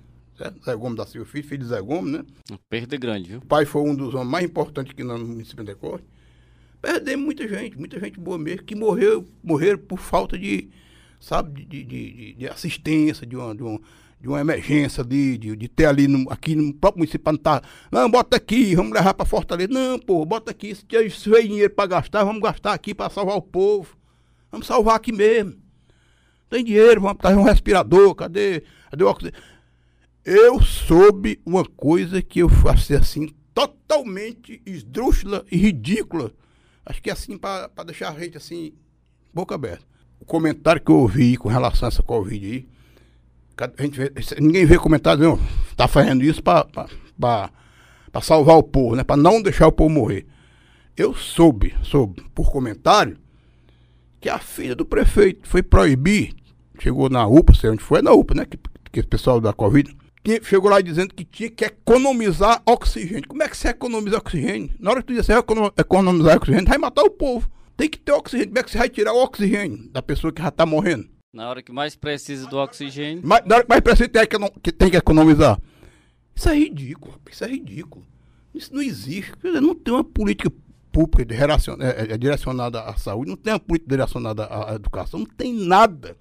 Zé Gomes da Silva Filho, filho de Zé Gomes, né? Uma perda grande, viu? O pai foi um dos homens mais importantes aqui no município de Pentecoste. Perdemos muita gente, muita gente boa mesmo, que morreu, morreram por falta de, sabe, de, de, de, de assistência, de uma, de, uma, de uma emergência de, de, de ter ali no, aqui no próprio município não tá, não, bota aqui, vamos levar para Fortaleza. Não, pô, bota aqui, se tiver dinheiro para gastar, vamos gastar aqui para salvar o povo. Vamos salvar aqui mesmo. Tem dinheiro, vamos trazer um respirador, cadê, cadê o oxigênio? Eu soube uma coisa que eu faço assim, totalmente esdrúxula e ridícula. Acho que é assim para deixar a gente assim, boca aberta. O comentário que eu ouvi com relação a essa Covid aí, vê, ninguém vê comentário, não, tá fazendo isso para salvar o povo, né? Para não deixar o povo morrer. Eu soube, soube, por comentário, que a filha do prefeito foi proibir, chegou na UPA, sei onde foi, é na UPA, né? Que, que o pessoal da Covid chegou lá dizendo que tinha que economizar oxigênio. Como é que você economiza oxigênio? Na hora que tu diz você economizar oxigênio, vai matar o povo. Tem que ter oxigênio. Como é que você vai tirar o oxigênio da pessoa que já está morrendo? Na hora que mais precisa do oxigênio. Mas, na hora que mais precisa, tem que, tem que economizar. Isso é ridículo. Isso é ridículo. Isso não existe. Não tem uma política pública é, é, direcionada à saúde, não tem uma política direcionada à educação, não tem nada.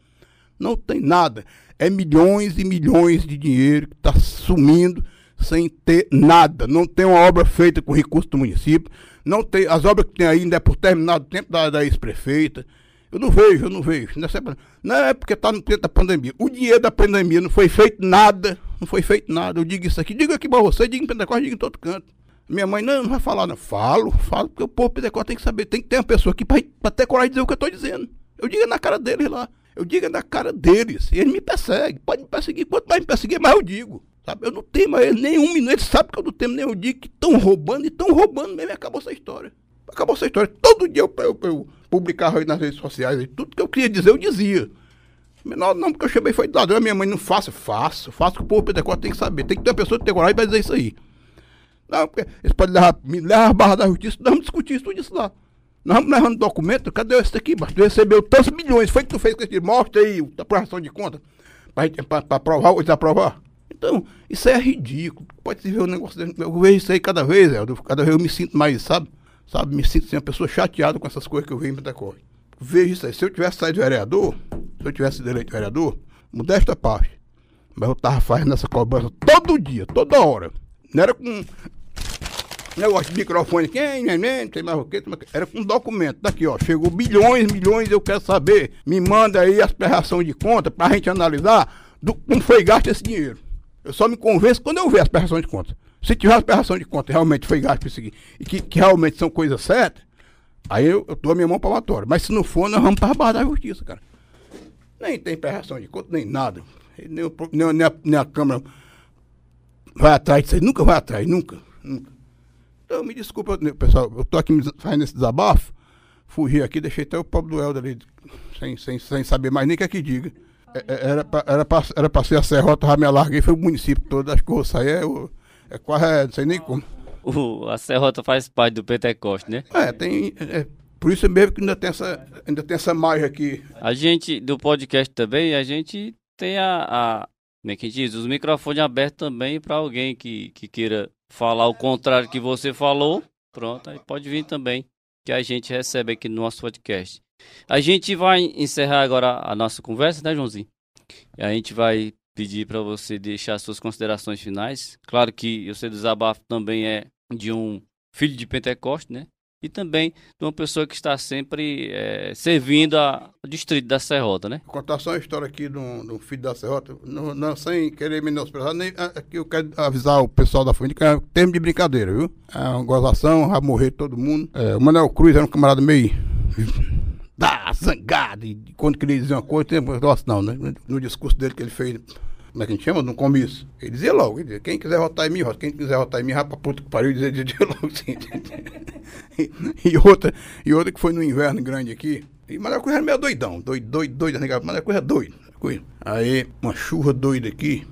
Não tem nada. É milhões e milhões de dinheiro que está sumindo sem ter nada. Não tem uma obra feita com recurso do município. Não tem, as obras que tem ainda é por terminado tempo da, da ex-prefeita. Eu não vejo, eu não vejo. Não é porque está no tempo da pandemia. O dinheiro da pandemia não foi feito nada. Não foi feito nada. Eu digo isso aqui. Digo aqui para você, digo em Pentecostes, digo em todo canto. Minha mãe, não, não vai falar, não. Falo, falo, porque o povo Pentecostes tem que saber. Tem que ter uma pessoa aqui para ter coragem de dizer o que eu estou dizendo. Eu digo na cara deles lá. Eu digo na cara deles. E eles me perseguem. Pode me perseguir. Quanto mais me perseguir, mais eu digo. Sabe? Eu não temo eles nenhum minuto. Eles sabem que eu não temo nem eu digo que estão roubando e estão roubando mesmo. E acabou essa história. Acabou essa história. Todo dia eu, eu, eu publicava aí nas redes sociais. E tudo que eu queria dizer, eu dizia. Menor, não, porque eu chamei foi de ladrão. Minha mãe não faça, faço. Faço que o povo Pentecostes tem que saber. Tem que ter uma pessoa que tem coragem para dizer isso aí. Não, porque eles podem levar, me levar a barra da justiça. Nós vamos discutir isso tudo isso lá. Nós vamos levando documento, cadê esse aqui? Mas tu recebeu tantos milhões, foi que tu fez com esse mostra aí a aprovação de conta para aprovar ou desaprovar. Então, isso é ridículo. Pode se ver um negócio. Eu vejo isso aí cada vez, Eldo. Cada vez eu me sinto mais, sabe? Sabe? Me sinto assim, uma pessoa chateada com essas coisas que eu vejo em Pentecostes. Vejo isso aí. Se eu tivesse saído vereador, se eu tivesse eleito vereador, modesta parte. Mas eu tava fazendo essa cobrança todo dia, toda hora. Não era com negócio de microfone, quem, nem, nem, tem mais o que, era com documento. Daqui, ó, chegou bilhões, milhões, eu quero saber. Me manda aí as prestações de conta pra gente analisar do, como foi gasto esse dinheiro. Eu só me convenço quando eu ver as prestações de conta. Se tiver as prestações de conta realmente foi gasto isso aqui, e que, que realmente são coisas certas, aí eu, eu dou a minha mão palmatória. Mas se não for, nós vamos para a barra da justiça, cara. Nem tem prestação de conta, nem nada. Nem, nem, nem, a, nem a Câmara vai atrás disso aí. Nunca vai atrás, nunca. nunca. Então, me desculpa, pessoal, eu tô aqui fazendo esse desabafo, fugi aqui, deixei até o pobre do Helder ali, sem, sem, sem saber mais nem o que é que diga. É, é, era pra, era, pra, era pra ser a serrota, já me alarguei, foi o município todo, acho que o sair é, é quase, é, não sei nem como. O, a serrota faz parte do Pentecoste, né? É, tem, é, por isso mesmo que ainda tem essa, ainda tem essa margem aqui. A gente, do podcast também, a gente tem a, a como é que diz, os microfones abertos também para alguém que, que queira falar o contrário que você falou, pronto, aí pode vir também, que a gente recebe aqui no nosso podcast. A gente vai encerrar agora a nossa conversa, né, Joãozinho? E a gente vai pedir para você deixar suas considerações finais. Claro que o seu desabafo também é de um filho de Pentecoste, né? E também de uma pessoa que está sempre é, servindo ao distrito da Serrota, né? Vou contar só uma história aqui um, de um filho da Serrota, não, não, sem querer menosprezar, nem aqui eu quero avisar o pessoal da família que é termo de brincadeira, viu? É uma gozação, vai morrer todo mundo. É, o Manuel Cruz era um camarada meio da zangado, e quando queria dizer uma coisa, tem um negócio não, né? No discurso dele que ele fez como é que a gente chama? No comício. Ele dizia logo, ele dizia, quem quiser votar em mim, vota. Quem quiser votar em mim, rapa puta que pariu, dizia, dizia logo assim. e, e, outra, e outra que foi no inverno grande aqui. E Maracujá era meio doidão, doido, doido, doido, Maracujá é doido. Aí, uma chuva doida aqui,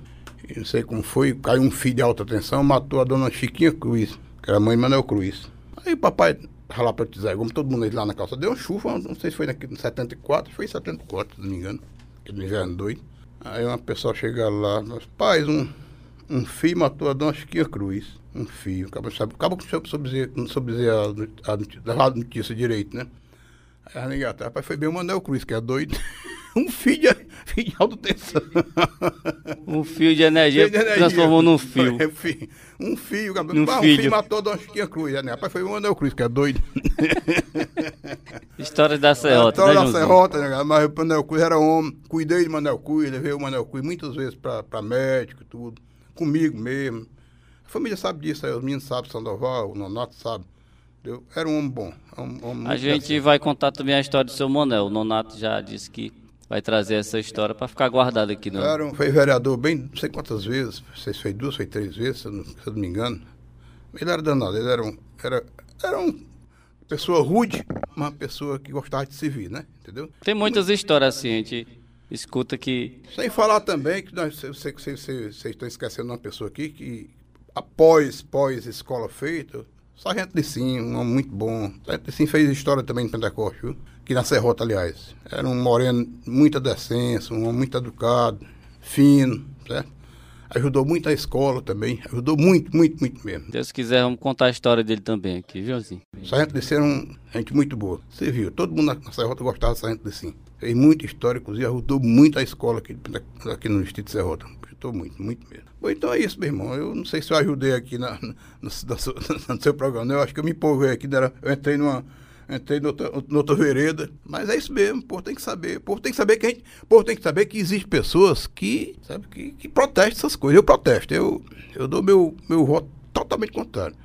não sei como foi, caiu um filho de alta tensão, matou a dona Chiquinha Cruz, que era a mãe de Manuel Cruz. Aí o papai lá para Zé como todo mundo lá na calça, deu uma chuva, não sei se foi em 74, foi em 74, se não me engano, aquele inverno doido. Aí uma pessoa chega lá, pais, um, um filho matou a dona Chiquinha Cruz. Um filho. Acaba, sabe, acaba que não soube dizer, a notícia direito, né? Aí a negata, rapaz, foi bem o Manuel Cruz, que é doido. um filho, filho de alta tensão. Um fio de energia, Fio de energia. transformou num fio. Foi, fio. Um fio, um filho. fio matou Dona Chiquinha Cruz, né? Rapaz, foi o Anel Cruz, que é doido. História da Serrota, Então, né, Joãozinho? Serrota, né? Mas o Manel Cruz era homem. Cuidei de Manel Cruz, levei o Manel Cruz muitas vezes pra, pra médico e tudo. Comigo mesmo. A família sabe disso, aí os meninos sabem, Sandoval, o Nonato sabe. Eu, era um homem bom. Um, A muito gente vai contar também a história do seu Monel. O Nonato já disse que vai trazer essa história para ficar guardada aqui no. Era um, foi vereador bem, não sei quantas vezes, não sei se foi duas, foi três vezes, se eu não, se eu não me engano. Ele era danado, ele era um, era, era um pessoa rude, uma pessoa que gostava de servir, né? Entendeu? Tem muitas histórias assim, a gente escuta que. Sem falar também que nós, vocês, estão esquecendo uma pessoa aqui que após, após escola feita, Sargento Licim, um homem muito bom. Sargento Licim fez história também no Pentecoste, viu? Aqui na Serrota, aliás. Era um moreno, muita decência, um homem muito educado, fino, certo? Ajudou muito a escola também, ajudou muito, muito, muito mesmo. Deus quiser, vamos contar a história dele também aqui, viu, Joãozinho? Sargento Licim era um gente muito boa. Você viu, todo mundo na, Serrota gostava do Sargento Licim. Fez muita história, inclusive ajudou muito a escola aqui, aqui no Distrito de Serrota. Ajudou muito, muito mesmo. Bom, então é isso, meu irmão. Eu não sei se eu ajudei aqui na, no, no, no, seu programa. Eu acho que eu me empolguei aqui. Eu entrei numa. Entrei noutra, noutra vereda. Mas é isso mesmo, o povo tem que saber. O povo tem que saber que a gente, povo tem que saber que existem pessoas que, sabe, que, que protestam essas coisas. Eu protesto. Eu, eu dou meu, meu voto totalmente contrário.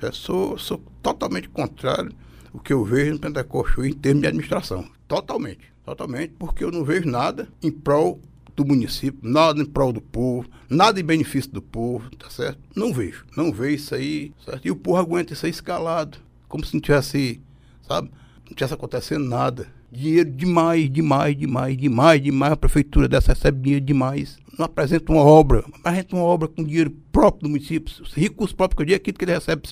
Eu sou, sou totalmente contrário o que eu vejo no Pentecoste em termos de administração. Totalmente. Totalmente, porque eu não vejo nada em prol do município, nada em prol do povo, nada em benefício do povo, tá certo? Não vejo. Não vejo isso aí, certo? E o povo aguenta isso aí escalado, como se não tivesse, sabe? Não tivesse acontecendo nada. Dinheiro demais, demais, demais, demais, demais. A prefeitura dessa recebe dinheiro demais. Não apresenta uma obra, apresenta uma obra com dinheiro próprio do município, recursos próprios, que é o dinheiro que ele recebe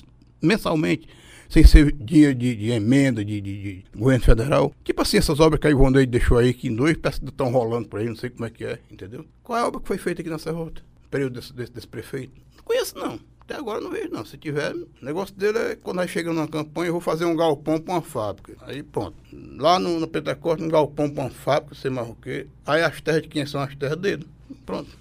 mensalmente, sem ser dinheiro de, de emenda, de, de, de, governo federal. Tipo assim, essas obras que a Ivonei deixou aí, que em dois que estão rolando por aí, não sei como é que é, entendeu? Qual é a obra que foi feita aqui na Serrota? No período desse, desse, desse prefeito? Não conheço, não. Até agora não vejo, não. Se tiver, o negócio dele é quando nós chegamos numa campanha, eu vou fazer um galpão para uma fábrica. Aí pronto. Lá no, no Pentecoste, um galpão para uma fábrica, sei mais o quê. Aí as terras de quem são as terras dele. Pronto.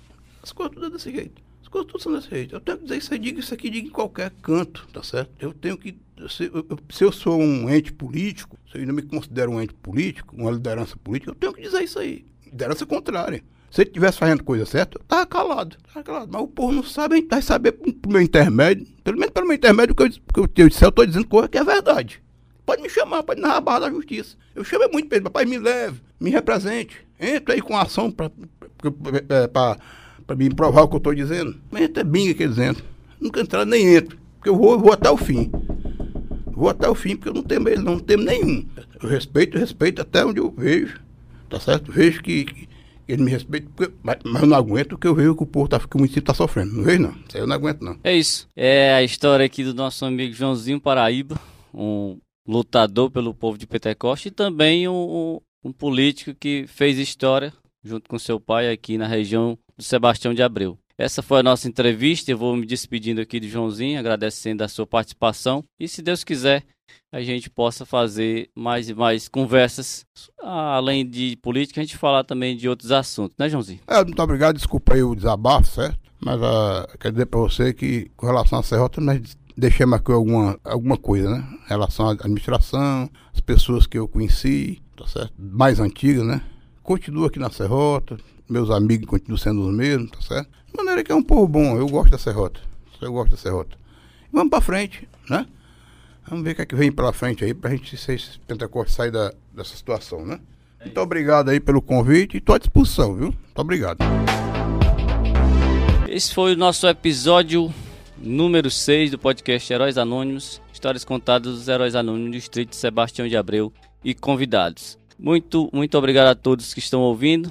As coisas tudo é desse jeito. As coisas tudo são desse jeito. Eu tenho que dizer isso aí, diga isso aqui, diga em qualquer canto, tá certo? Eu tenho que. Se eu, se eu sou um ente político, se eu ainda me considero um ente político, uma liderança política, eu tenho que dizer isso aí. Liderança contrária. Se ele estivesse fazendo coisa certa, eu tava calado, tava calado. Mas o povo não sabe, vai saber pro meu intermédio, pelo menos pelo meu intermédio, que eu, que eu, eu, eu tô dizendo coisa que é verdade. Pode me chamar, pode narrar a barra da justiça. Eu chamo muito pra ele, papai, me leve, me represente. Entra aí com ação pra, pra me provar o que eu tô dizendo. Mas entra binga que entram. Nunca entrar, nem entro. Porque eu vou, vou até o fim. Vou até o fim, porque eu não temo ele, não temo nenhum. Eu respeito, respeito até onde eu vejo. Tá certo? Vejo que, que ele me respeita, porque, mas, mas, eu não aguento porque eu vejo que o povo tá, que o município está sofrendo. Não vejo, não. Isso aí eu não aguento, não. É isso. É a história aqui do nosso amigo Joãozinho Paraíba, um lutador pelo povo de Pentecoste e também um, um, um político que fez história junto com seu pai aqui na região do Sebastião de Abreu. Essa foi a nossa entrevista. Eu vou me despedindo aqui do Joãozinho, agradecendo a sua participação. E se Deus quiser, a gente possa fazer mais e mais conversas, além de política, a gente falar também de outros assuntos, né, Joãozinho? É, muito obrigado, desculpa aí o desabafo, certo? Mas uh, quero dizer para você que, com relação à Serrota, nós deixamos aqui alguma, alguma coisa, né? Em relação à administração, as pessoas que eu conheci, tá certo? Mais antigas, né? Continuo aqui na Serrota, meus amigos continuam sendo os mesmos, tá certo? De maneira que é um povo bom, eu gosto da Serrota. Eu gosto da Serrota. Vamos para frente, né? Vamos ver o que é que vem pela frente aí pra gente, se esse Pentecoste sair da, dessa situação, né? É Muito obrigado aí pelo convite e estou à disposição, viu? Muito obrigado. Esse foi o nosso episódio número 6 do podcast Heróis Anônimos, histórias contadas dos Heróis Anônimos do Distrito Sebastião de Abreu e convidados. Muito, muito obrigado a todos que estão ouvindo